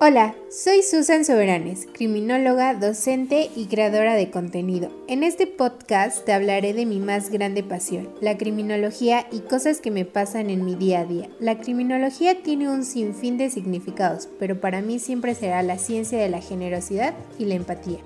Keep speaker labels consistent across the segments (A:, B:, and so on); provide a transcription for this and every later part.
A: Hola, soy Susan Soberanes, criminóloga, docente y creadora de contenido. En este podcast te hablaré de mi más grande pasión, la criminología y cosas que me pasan en mi día a día. La criminología tiene un sinfín de significados, pero para mí siempre será la ciencia de la generosidad y la empatía.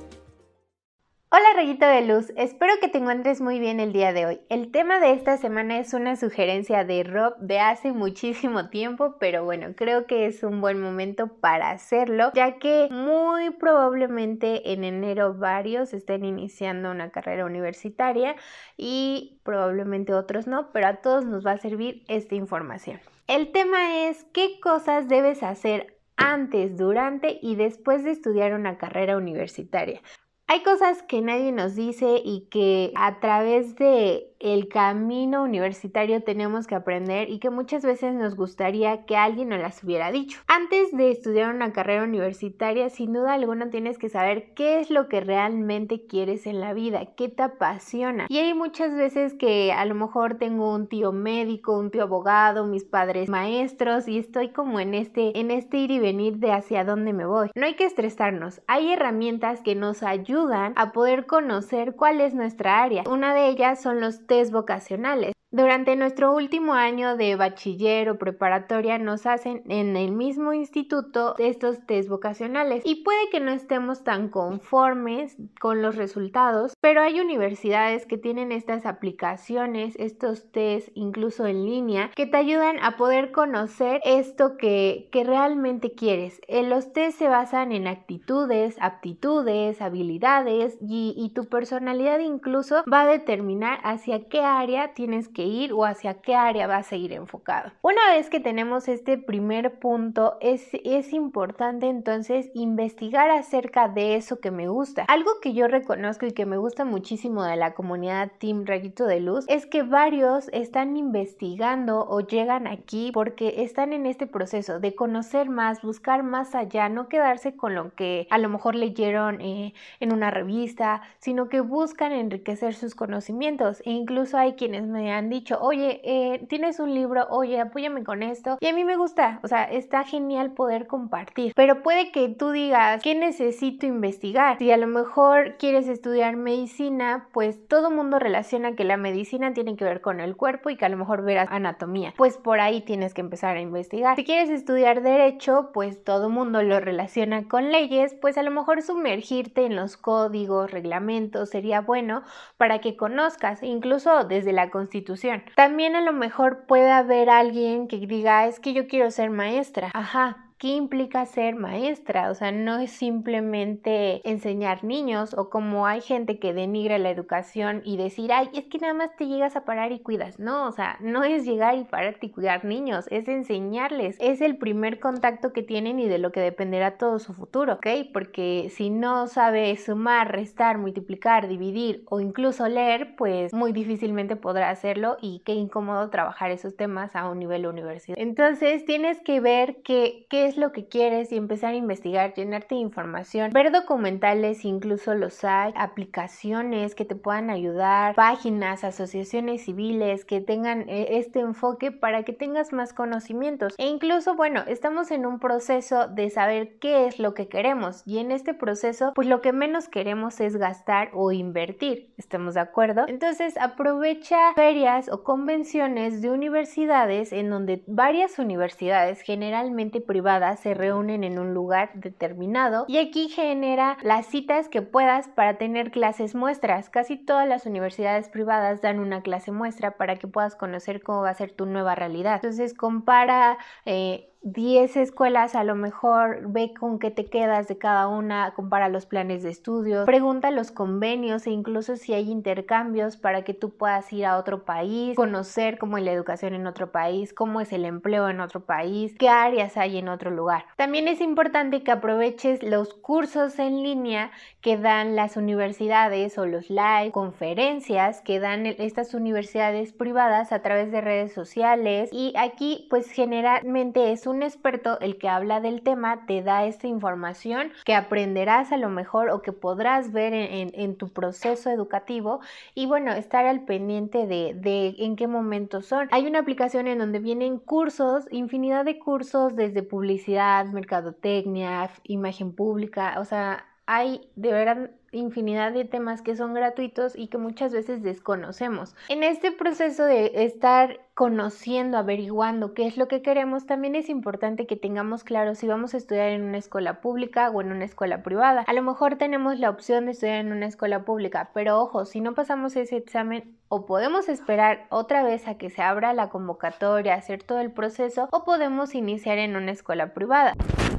A: Hola rayito de luz, espero que te encuentres muy bien el día de hoy. El tema de esta semana es una sugerencia de Rob de hace muchísimo tiempo, pero bueno, creo que es un buen momento para hacerlo, ya que muy probablemente en enero varios estén iniciando una carrera universitaria y probablemente otros no, pero a todos nos va a servir esta información. El tema es qué cosas debes hacer antes, durante y después de estudiar una carrera universitaria. Hay cosas que nadie nos dice y que a través de el camino universitario tenemos que aprender y que muchas veces nos gustaría que alguien nos las hubiera dicho. Antes de estudiar una carrera universitaria, sin duda alguna tienes que saber qué es lo que realmente quieres en la vida, qué te apasiona. Y hay muchas veces que a lo mejor tengo un tío médico, un tío abogado, mis padres maestros y estoy como en este en este ir y venir de hacia dónde me voy. No hay que estresarnos. Hay herramientas que nos ayudan a poder conocer cuál es nuestra área. Una de ellas son los vocacionales. Durante nuestro último año de bachiller o preparatoria nos hacen en el mismo instituto estos test vocacionales y puede que no estemos tan conformes con los resultados, pero hay universidades que tienen estas aplicaciones, estos test incluso en línea, que te ayudan a poder conocer esto que, realmente quieres. En los test se basan en actitudes, aptitudes, habilidades y tu personalidad incluso va a determinar hacia qué área tienes que ir o hacia qué área vas a ir enfocado. Una vez que tenemos este primer punto, es, es importante entonces investigar acerca de eso que me gusta. Algo que yo reconozco y que me gusta muchísimo de la comunidad Team Rayito de Luz es que varios están investigando o llegan aquí porque están en este proceso de conocer más, buscar más allá, no quedarse con lo que a lo mejor leyeron eh, en una revista, sino que buscan enriquecer sus conocimientos e incluso hay quienes me han dicho, oye, eh, tienes un libro, oye, apóyame con esto. Y a mí me gusta, o sea, está genial poder compartir. Pero puede que tú digas, ¿qué necesito investigar? Si a lo mejor quieres estudiar medicina, pues todo mundo relaciona que la medicina tiene que ver con el cuerpo y que a lo mejor verás anatomía. Pues por ahí tienes que empezar a investigar. Si quieres estudiar derecho, pues todo mundo lo relaciona con leyes, pues a lo mejor sumergirte en los códigos, reglamentos sería bueno para que conozcas, incluso desde la constitución. También a lo mejor puede haber alguien que diga, es que yo quiero ser maestra. Ajá, ¿Qué implica ser maestra? O sea, no es simplemente enseñar niños o como hay gente que denigra la educación y decir, ay, es que nada más te llegas a parar y cuidas. No, o sea, no es llegar y pararte y cuidar niños, es enseñarles. Es el primer contacto que tienen y de lo que dependerá todo su futuro, ¿ok? Porque si no sabe sumar, restar, multiplicar, dividir o incluso leer, pues muy difícilmente podrá hacerlo y qué incómodo trabajar esos temas a un nivel universitario. Entonces, tienes que ver qué, qué lo que quieres y empezar a investigar, llenarte de información, ver documentales, incluso los hay, aplicaciones que te puedan ayudar, páginas, asociaciones civiles que tengan eh, este enfoque para que tengas más conocimientos. E incluso, bueno, estamos en un proceso de saber qué es lo que queremos y en este proceso, pues lo que menos queremos es gastar o invertir. ¿Estamos de acuerdo? Entonces, aprovecha ferias o convenciones de universidades en donde varias universidades, generalmente privadas, se reúnen en un lugar determinado y aquí genera las citas que puedas para tener clases muestras. Casi todas las universidades privadas dan una clase muestra para que puedas conocer cómo va a ser tu nueva realidad. Entonces compara eh, 10 escuelas, a lo mejor ve con qué te quedas de cada una, compara los planes de estudio, pregunta los convenios e incluso si hay intercambios para que tú puedas ir a otro país, conocer cómo es la educación en otro país, cómo es el empleo en otro país, qué áreas hay en otro lugar. También es importante que aproveches los cursos en línea que dan las universidades o los live, conferencias que dan estas universidades privadas a través de redes sociales y aquí pues generalmente es un un experto el que habla del tema te da esta información que aprenderás a lo mejor o que podrás ver en, tu proceso educativo y bueno, estar al pendiente de, de en qué momento son. Hay una aplicación en donde vienen cursos, infinidad de cursos desde publicidad, mercadotecnia, imagen pública, o sea, hay de verdad infinidad de temas que son gratuitos y que muchas veces desconocemos. En este proceso de estar conociendo, averiguando qué es lo que queremos, también es importante que tengamos claro si vamos a estudiar en una escuela pública o en una escuela privada. A lo mejor tenemos la opción de estudiar en una escuela pública, pero ojo, si no pasamos ese examen o podemos esperar otra vez a que se abra la convocatoria, hacer todo el proceso, o podemos iniciar en una escuela privada.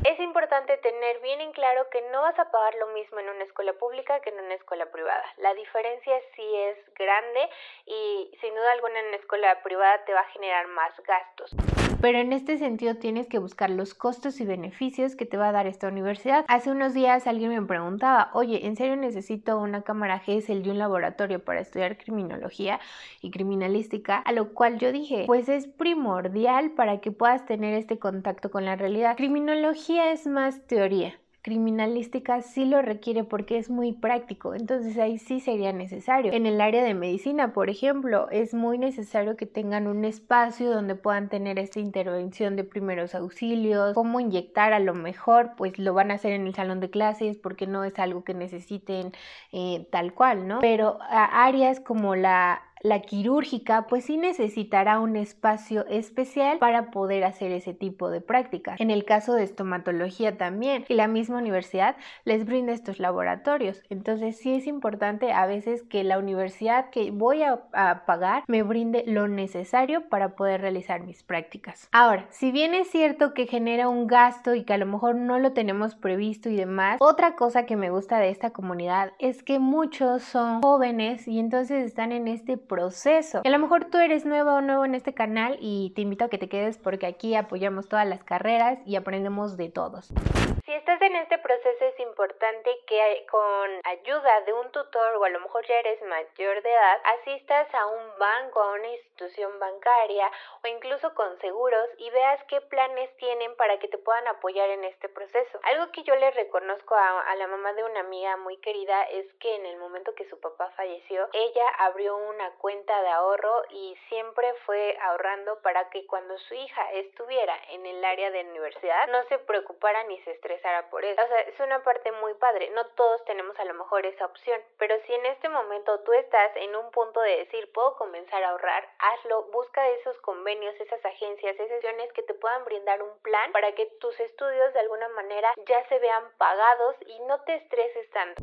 A: Es importante tener bien en claro que no vas a pagar lo mismo en una escuela pública que en una escuela privada. La diferencia sí es grande y sin duda alguna en una escuela privada te va a generar más gastos. Pero en este sentido tienes que buscar los costos y beneficios que te va a dar esta universidad. Hace unos días alguien me preguntaba, oye, ¿en serio necesito una cámara GESEL y un laboratorio para estudiar criminología y criminalística? A lo cual yo dije, pues es primordial para que puedas tener este contacto con la realidad. Criminología es más teoría criminalística sí lo requiere porque es muy práctico, entonces ahí sí sería necesario. En el área de medicina, por ejemplo, es muy necesario que tengan un espacio donde puedan tener esta intervención de primeros auxilios, cómo inyectar a lo mejor, pues lo van a hacer en el salón de clases porque no es algo que necesiten eh, tal cual, ¿no? Pero áreas como la la quirúrgica pues sí necesitará un espacio especial para poder hacer ese tipo de prácticas. En el caso de estomatología también, y la misma universidad les brinda estos laboratorios. Entonces sí es importante a veces que la universidad que voy a, pagar me brinde lo necesario para poder realizar mis prácticas. Ahora, si bien es cierto que genera un gasto y que a lo mejor no lo tenemos previsto y demás, otra cosa que me gusta de esta comunidad es que muchos son jóvenes y entonces están en este proceso. A lo mejor tú eres nuevo o nuevo en este canal y te invito a que te quedes porque aquí apoyamos todas las carreras y aprendemos de todos. Si estás en este proceso es importante que con ayuda de un tutor o a lo mejor ya eres mayor de edad, asistas a un banco, a una institución bancaria o incluso con seguros y veas qué planes tienen para que te puedan apoyar en este proceso. Algo que yo le reconozco a, a la mamá de una amiga muy querida es que en el momento que su papá falleció, ella abrió una cuenta de ahorro y siempre fue ahorrando para que cuando su hija estuviera en el área de universidad no se preocupara ni se estresara por eso. O sea, es una parte muy padre. No todos tenemos a lo mejor esa opción, pero si en este momento tú estás en un punto de decir, puedo comenzar a ahorrar, hazlo, busca esos convenios, esas agencias, esas sesiones que te puedan brindar un plan para que tus estudios de alguna manera ya se vean pagados y no te estreses tanto.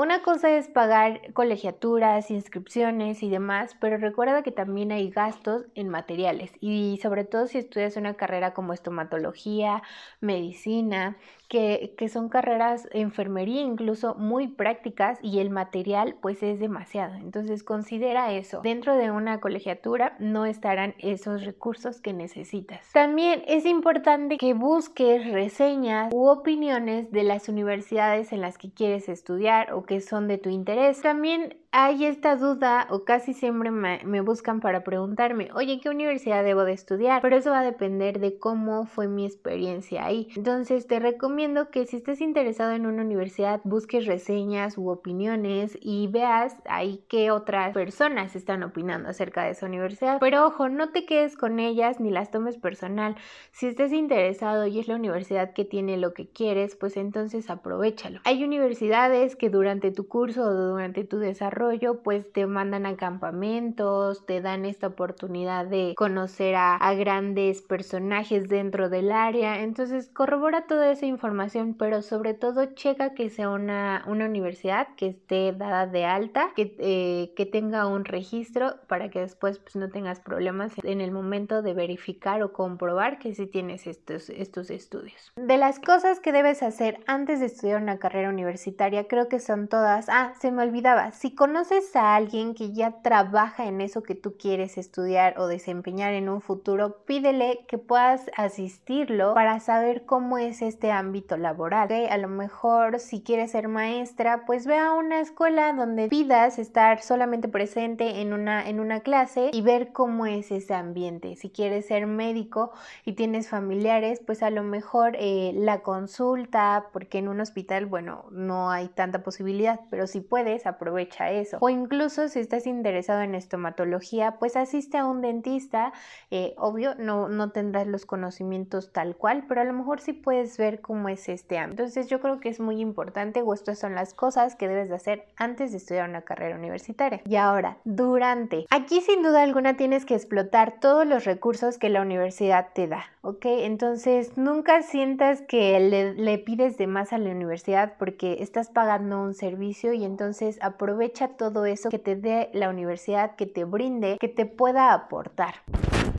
A: Una cosa es pagar colegiaturas, inscripciones y demás, pero recuerda que también hay gastos en materiales y sobre todo si estudias una carrera como estomatología, medicina, que, que, son carreras enfermería incluso muy prácticas y el material pues es demasiado. Entonces considera eso. Dentro de una colegiatura no estarán esos recursos que necesitas. También es importante que busques reseñas u opiniones de las universidades en las que quieres estudiar o que son de tu interés. También hay esta duda o casi siempre me, buscan para preguntarme, oye, ¿qué universidad debo de estudiar? Pero eso va a depender de cómo fue mi experiencia ahí. Entonces te recomiendo que si estés interesado en una universidad, busques reseñas u opiniones y veas ahí qué otras personas están opinando acerca de esa universidad. Pero ojo, no te quedes con ellas ni las tomes personal. Si estés interesado y es la universidad que tiene lo que quieres, pues entonces aprovechalo. Hay universidades que durante tu curso o durante tu desarrollo pues te mandan a campamentos, te dan esta oportunidad de conocer a, grandes personajes dentro del área. Entonces corrobora toda esa información, pero sobre todo checa que sea una, una universidad que esté dada de alta, que, eh, que tenga un registro para que después pues, no tengas problemas en el momento de verificar o comprobar que sí tienes estos, estos estudios. De las cosas que debes hacer antes de estudiar una carrera universitaria, creo que son todas. Ah, se me olvidaba, si con conoces a alguien que ya trabaja en eso que tú quieres estudiar o desempeñar en un futuro, pídele que puedas asistirlo para saber cómo es este ámbito laboral. A lo mejor si quieres ser maestra, pues ve a una escuela donde pidas estar solamente presente en una, en una clase y ver cómo es ese ambiente. Si quieres ser médico y tienes familiares, pues a lo mejor eh, la consulta, porque en un hospital, bueno, no hay tanta posibilidad, pero si puedes, aprovecha eso. O incluso si estás interesado en estomatología, pues asiste a un dentista. Eh, obvio, no, no tendrás los conocimientos tal cual, pero a lo mejor sí puedes ver cómo es este ámbito. Entonces yo creo que es muy importante o estas son las cosas que debes de hacer antes de estudiar una carrera universitaria. Y ahora, durante. Aquí sin duda alguna tienes que explotar todos los recursos que la universidad te da, ¿ok? Entonces nunca sientas que le, le pides de más a la universidad porque estás pagando un servicio y entonces aprovecha todo eso que te dé la universidad, que te brinde, que te pueda aportar.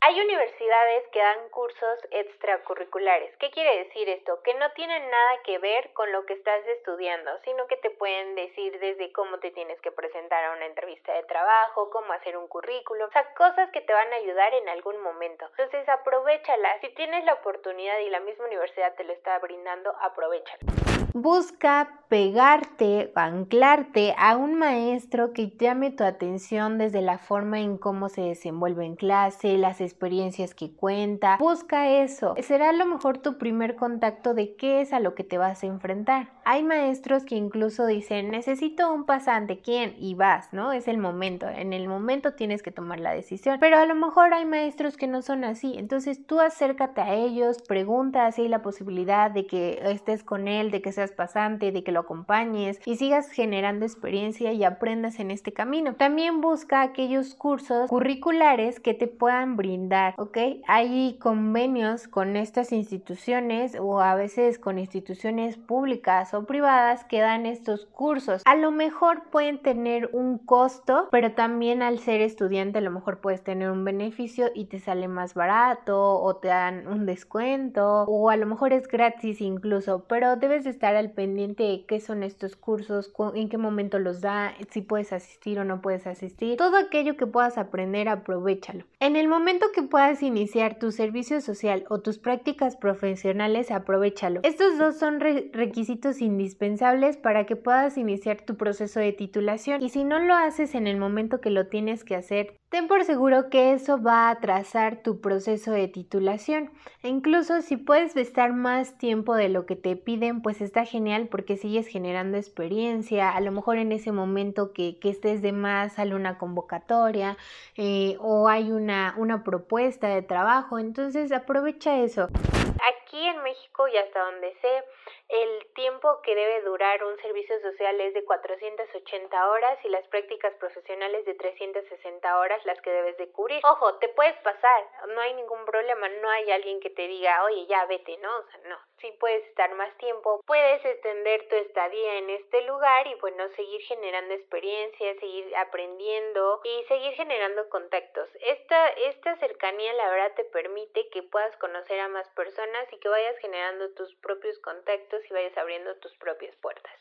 A: Hay universidades que dan cursos extracurriculares. ¿Qué quiere decir esto? Que no tienen nada que ver con lo que estás estudiando, sino que te pueden decir desde cómo te tienes que presentar a una entrevista de trabajo, cómo hacer un currículum, o sea, cosas que te van a ayudar en algún momento. Entonces, aprovechala. Si tienes la oportunidad y la misma universidad te lo está brindando, aprovechala. Busca pegarte, anclarte a un maestro que llame tu atención desde la forma en cómo se desenvuelve en clase, las experiencias que cuenta. Busca eso. Será a lo mejor tu primer contacto de qué es a lo que te vas a enfrentar. Hay maestros que incluso dicen, necesito un pasante, ¿quién? Y vas, ¿no? Es el momento. En el momento tienes que tomar la decisión. Pero a lo mejor hay maestros que no son así. Entonces tú acércate a ellos, pregunta si hay la posibilidad de que estés con él, de que sea pasante, de que lo acompañes y sigas generando experiencia y aprendas en este camino. También busca aquellos cursos curriculares que te puedan brindar, ¿ok? Hay convenios con estas instituciones o a veces con instituciones públicas o privadas que dan estos cursos. A lo mejor pueden tener un costo, pero también al ser estudiante a lo mejor puedes tener un beneficio y te sale más barato o te dan un descuento o a lo mejor es gratis incluso, pero debes de al pendiente de qué son estos cursos, en qué momento los da, si puedes asistir o no puedes asistir. Todo aquello que puedas aprender, aprovechalo. En el momento que puedas iniciar tu servicio social o tus prácticas profesionales, aprovechalo. Estos dos son requisitos indispensables para que puedas iniciar tu proceso de titulación y si no lo haces en el momento que lo tienes que hacer, ten por seguro que eso va a atrasar tu proceso de titulación. E incluso si puedes estar más tiempo de lo que te piden, pues está genial porque sigues generando experiencia, a lo mejor en ese momento que, estés de más sale una convocatoria eh, o hay una, una propuesta de trabajo, entonces aprovecha eso. Aquí en México y hasta donde sé, el tiempo que debe durar un servicio social es de 480 horas y las prácticas profesionales de 360 horas las que debes de cubrir. Ojo, te puedes pasar, no hay ningún problema, no hay alguien que te diga, oye, ya vete, ¿no? O sea, no, sí puedes estar más tiempo, puedes extender tu estadía en este lugar y bueno, seguir generando experiencias, seguir aprendiendo y seguir generando contactos. Esta, esta cercanía la verdad te permite que puedas conocer a más personas y que vayas generando tus propios contactos y vayas abriendo tus propias puertas.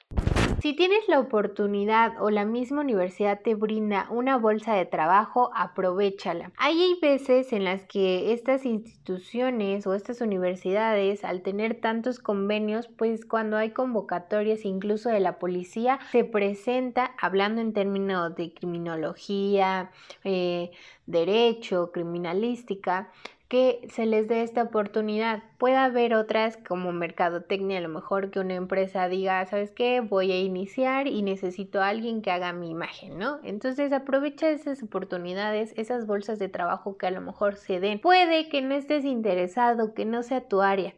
A: Si tienes la oportunidad o la misma universidad te brinda una bolsa de trabajo, aprovechala. Hay veces en las que estas instituciones o estas universidades, al tener tantos convenios, pues cuando hay convocatorias incluso de la policía, se presenta hablando en términos de criminología, eh, derecho, criminalística, que se les dé esta oportunidad. Puede haber otras como mercadotecnia, a lo mejor que una empresa diga, ¿sabes qué? Voy a iniciar y necesito a alguien que haga mi imagen, ¿no? Entonces aprovecha esas oportunidades, esas bolsas de trabajo que a lo mejor se den. Puede que no estés interesado, que no sea tu área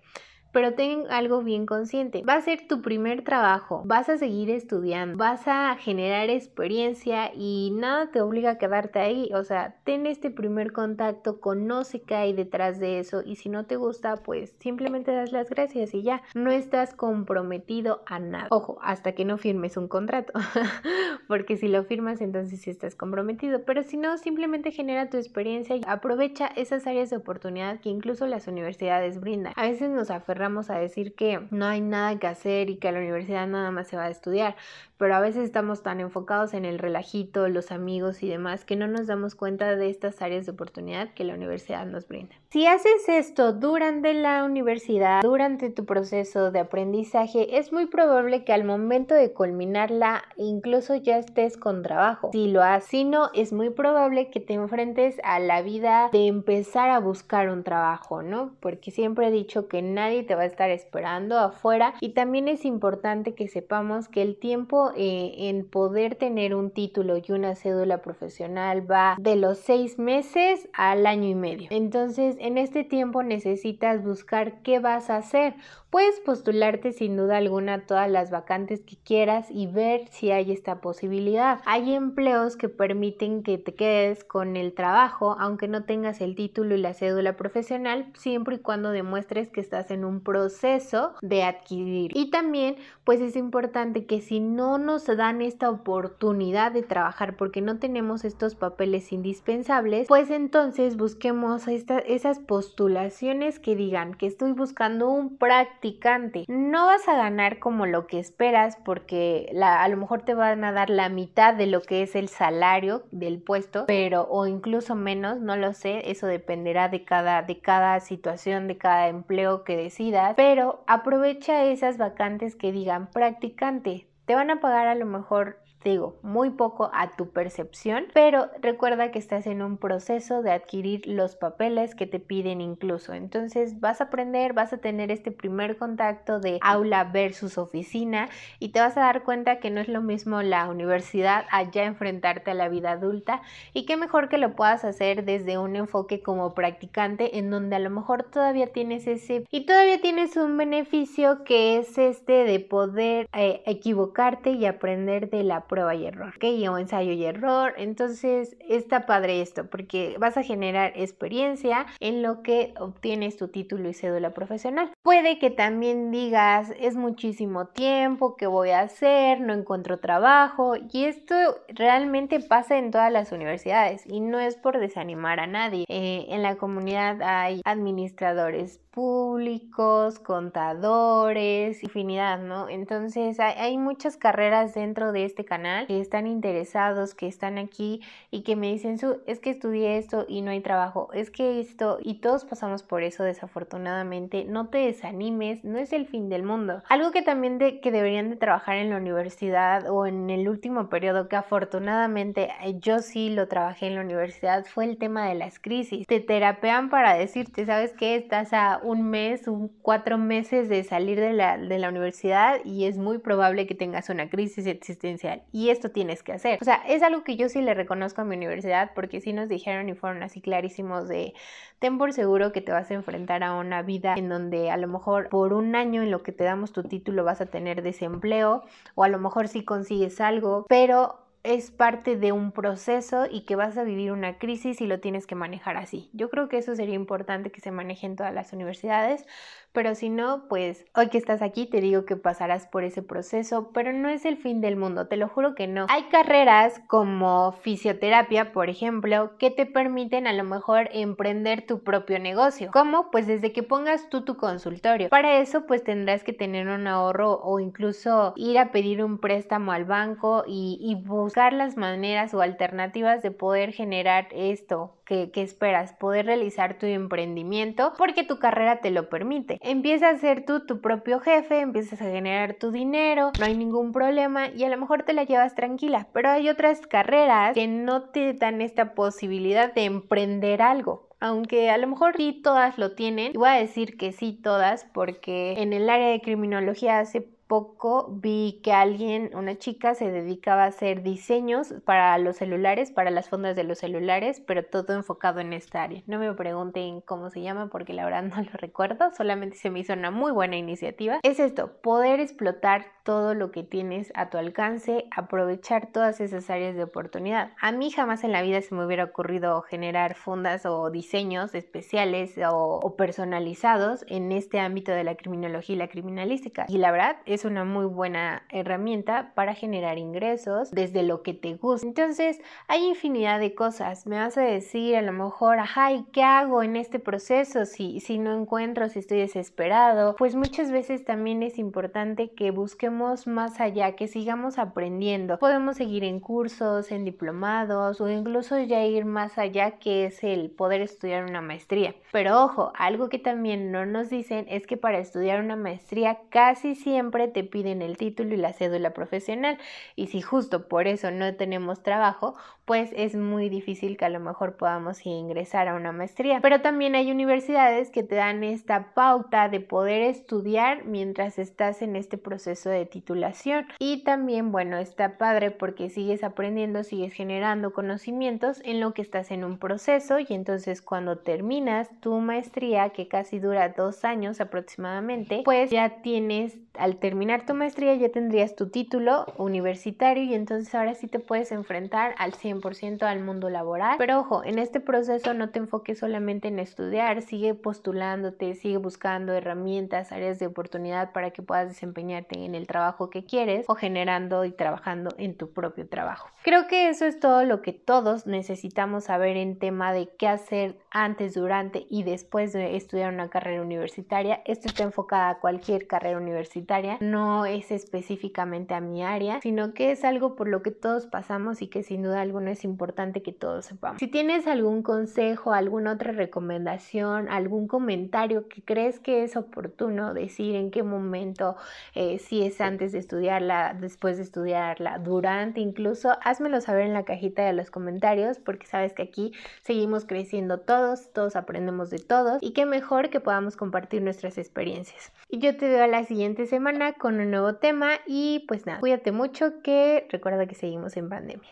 A: pero ten algo bien consciente. Va a ser tu primer trabajo, vas a seguir estudiando, vas a generar experiencia y nada te obliga a quedarte ahí. O sea, ten este primer contacto, conoce qué hay detrás de eso y si no te gusta, pues simplemente das las gracias y ya. No estás comprometido a nada. Ojo, hasta que no firmes un contrato, porque si lo firmas entonces sí estás comprometido, pero si no, simplemente genera tu experiencia y aprovecha esas áreas de oportunidad que incluso las universidades brindan. A veces nos aferramos cerramos a decir que no hay nada que hacer y que a la universidad nada más se va a estudiar, pero a veces estamos tan enfocados en el relajito, los amigos y demás que no nos damos cuenta de estas áreas de oportunidad que la universidad nos brinda. Si haces esto durante la universidad, durante tu proceso de aprendizaje, es muy probable que al momento de culminarla incluso ya estés con trabajo. Si lo haces, si no, es muy probable que te enfrentes a la vida de empezar a buscar un trabajo, ¿no? Porque siempre he dicho que nadie te va a estar esperando afuera y también es importante que sepamos que el tiempo eh, en poder tener un título y una cédula profesional va de los seis meses al año y medio. Entonces, en este tiempo necesitas buscar qué vas a hacer. Puedes postularte sin duda alguna todas las vacantes que quieras y ver si hay esta posibilidad. Hay empleos que permiten que te quedes con el trabajo aunque no tengas el título y la cédula profesional siempre y cuando demuestres que estás en un proceso de adquirir. Y también pues es importante que si no nos dan esta oportunidad de trabajar porque no tenemos estos papeles indispensables, pues entonces busquemos esas postulaciones que digan que estoy buscando un practicante. No vas a ganar como lo que esperas porque a lo mejor te van a dar la mitad de lo que es el salario del puesto, pero o incluso menos, no lo sé, eso dependerá de cada, de cada situación, de cada empleo que decidas, pero aprovecha esas vacantes que digan practicante. Te van a pagar a lo mejor digo, muy poco a tu percepción, pero recuerda que estás en un proceso de adquirir los papeles que te piden incluso. Entonces vas a aprender, vas a tener este primer contacto de aula versus oficina y te vas a dar cuenta que no es lo mismo la universidad allá enfrentarte a la vida adulta y que mejor que lo puedas hacer desde un enfoque como practicante en donde a lo mejor todavía tienes ese y todavía tienes un beneficio que es este de poder eh, equivocarte y aprender de la prueba y error, ¿ok? O ensayo y error. Entonces está padre esto porque vas a generar experiencia en lo que obtienes tu título y cédula profesional. Puede que también digas, es muchísimo tiempo, ¿qué voy a hacer? No encuentro trabajo. Y esto realmente pasa en todas las universidades y no es por desanimar a nadie. Eh, en la comunidad hay administradores públicos, contadores, infinidad, ¿no? Entonces hay, muchas carreras dentro de este canal que están interesados, que están aquí y que me dicen, Su, es que estudié esto y no hay trabajo, es que esto, y todos pasamos por eso desafortunadamente, no te desanimes, no es el fin del mundo. Algo que también de, que deberían de trabajar en la universidad o en el último periodo, que afortunadamente eh, yo sí lo trabajé en la universidad, fue el tema de las crisis. Te terapean para decirte, ¿sabes qué? Estás a un mes, un cuatro meses de salir de la, de la universidad y es muy probable que tengas una crisis existencial y esto tienes que hacer. O sea, es algo que yo sí le reconozco a mi universidad porque sí nos dijeron y fueron así clarísimos de ten por seguro que te vas a enfrentar a una vida en donde a lo mejor por un año en lo que te damos tu título vas a tener desempleo o a lo mejor sí consigues algo, pero es parte de un proceso y que vas a vivir una crisis y lo tienes que manejar así. Yo creo que eso sería importante que se maneje en todas las universidades, pero si no, pues hoy que estás aquí te digo que pasarás por ese proceso, pero no es el fin del mundo, te lo juro que no. Hay carreras como fisioterapia, por ejemplo, que te permiten a lo mejor emprender tu propio negocio. ¿Cómo? Pues desde que pongas tú tu consultorio. Para eso pues tendrás que tener un ahorro o incluso ir a pedir un préstamo al banco y, y buscar las maneras o alternativas de poder generar esto que, esperas, poder realizar tu emprendimiento porque tu carrera te lo permite. Empiezas a ser tú tu propio jefe, empiezas a generar tu dinero, no hay ningún problema y a lo mejor te la llevas tranquila, pero hay otras carreras que no te dan esta posibilidad de emprender algo aunque a lo mejor sí todas lo tienen, y voy a decir que sí todas, porque en el área de criminología hace poco vi que alguien, una chica, se dedicaba a hacer diseños para los celulares, para las fundas de los celulares, pero todo enfocado en esta área. No me pregunten cómo se llama porque la verdad no lo recuerdo, solamente se me hizo una muy buena iniciativa. Es esto, poder explotar todo lo que tienes a tu alcance, aprovechar todas esas áreas de oportunidad. A mí jamás en la vida se me hubiera ocurrido generar fundas o diseños especiales o, o personalizados en este ámbito de la criminología y la criminalística. Y la verdad, es una muy buena herramienta para generar ingresos desde lo que te gusta. Entonces, hay infinidad de cosas. Me vas a decir a lo mejor, ajá, ¿y qué hago en este proceso si, si no encuentro, si estoy desesperado? Pues muchas veces también es importante que busquemos más allá, que sigamos aprendiendo. Podemos seguir en cursos, en diplomados o incluso ya ir más allá, que es el poder estudiar una maestría. Pero ojo, algo que también no nos dicen es que para estudiar una maestría casi siempre te piden el título y la cédula profesional. Y si justo por eso no tenemos trabajo, pues es muy difícil que a lo mejor podamos ingresar a una maestría. Pero también hay universidades que te dan esta pauta de poder estudiar mientras estás en este proceso de titulación. Y también, bueno, está padre porque sigues aprendiendo, sigues generando conocimientos en lo que estás en un proceso y entonces cuando terminas tu maestría, que casi dura dos años aproximadamente, pues ya tienes, al terminar tu maestría ya tendrías tu título universitario y entonces ahora sí te puedes enfrentar al 100% al mundo laboral. Pero ojo, en este proceso no te enfoques solamente en estudiar, sigue postulándote, sigue buscando herramientas, áreas de oportunidad para que puedas desempeñarte en el trabajo que quieres o generando y trabajando en tu propio trabajo. Creo que eso es todo lo que todos necesitamos saber en tema de qué hacer antes, durante y después de estudiar una carrera universitaria. Esto está enfocada a cualquier carrera universitaria, no es específicamente a mi área, sino que es algo por lo que todos pasamos y que sin duda alguna es importante que todos sepamos. Si tienes algún consejo, alguna otra recomendación, algún comentario que crees que es oportuno decir en qué momento, eh, si es antes de estudiarla, después de estudiarla, durante incluso, házmelo saber en la cajita de los comentarios porque sabes que aquí seguimos creciendo todos, todos aprendemos de todos y qué mejor que podamos compartir nuestras experiencias. Y yo te veo la siguiente con un nuevo tema y pues nada, cuídate mucho que recuerda que seguimos en pandemia.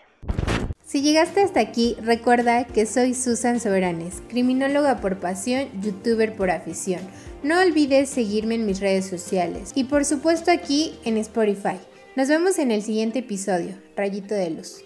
A: Si llegaste hasta aquí, recuerda que soy Susan Soberanes, criminóloga por pasión, youtuber por afición. No olvides seguirme en mis redes sociales y por supuesto aquí en Spotify. Nos vemos en el siguiente episodio, Rayito de Luz.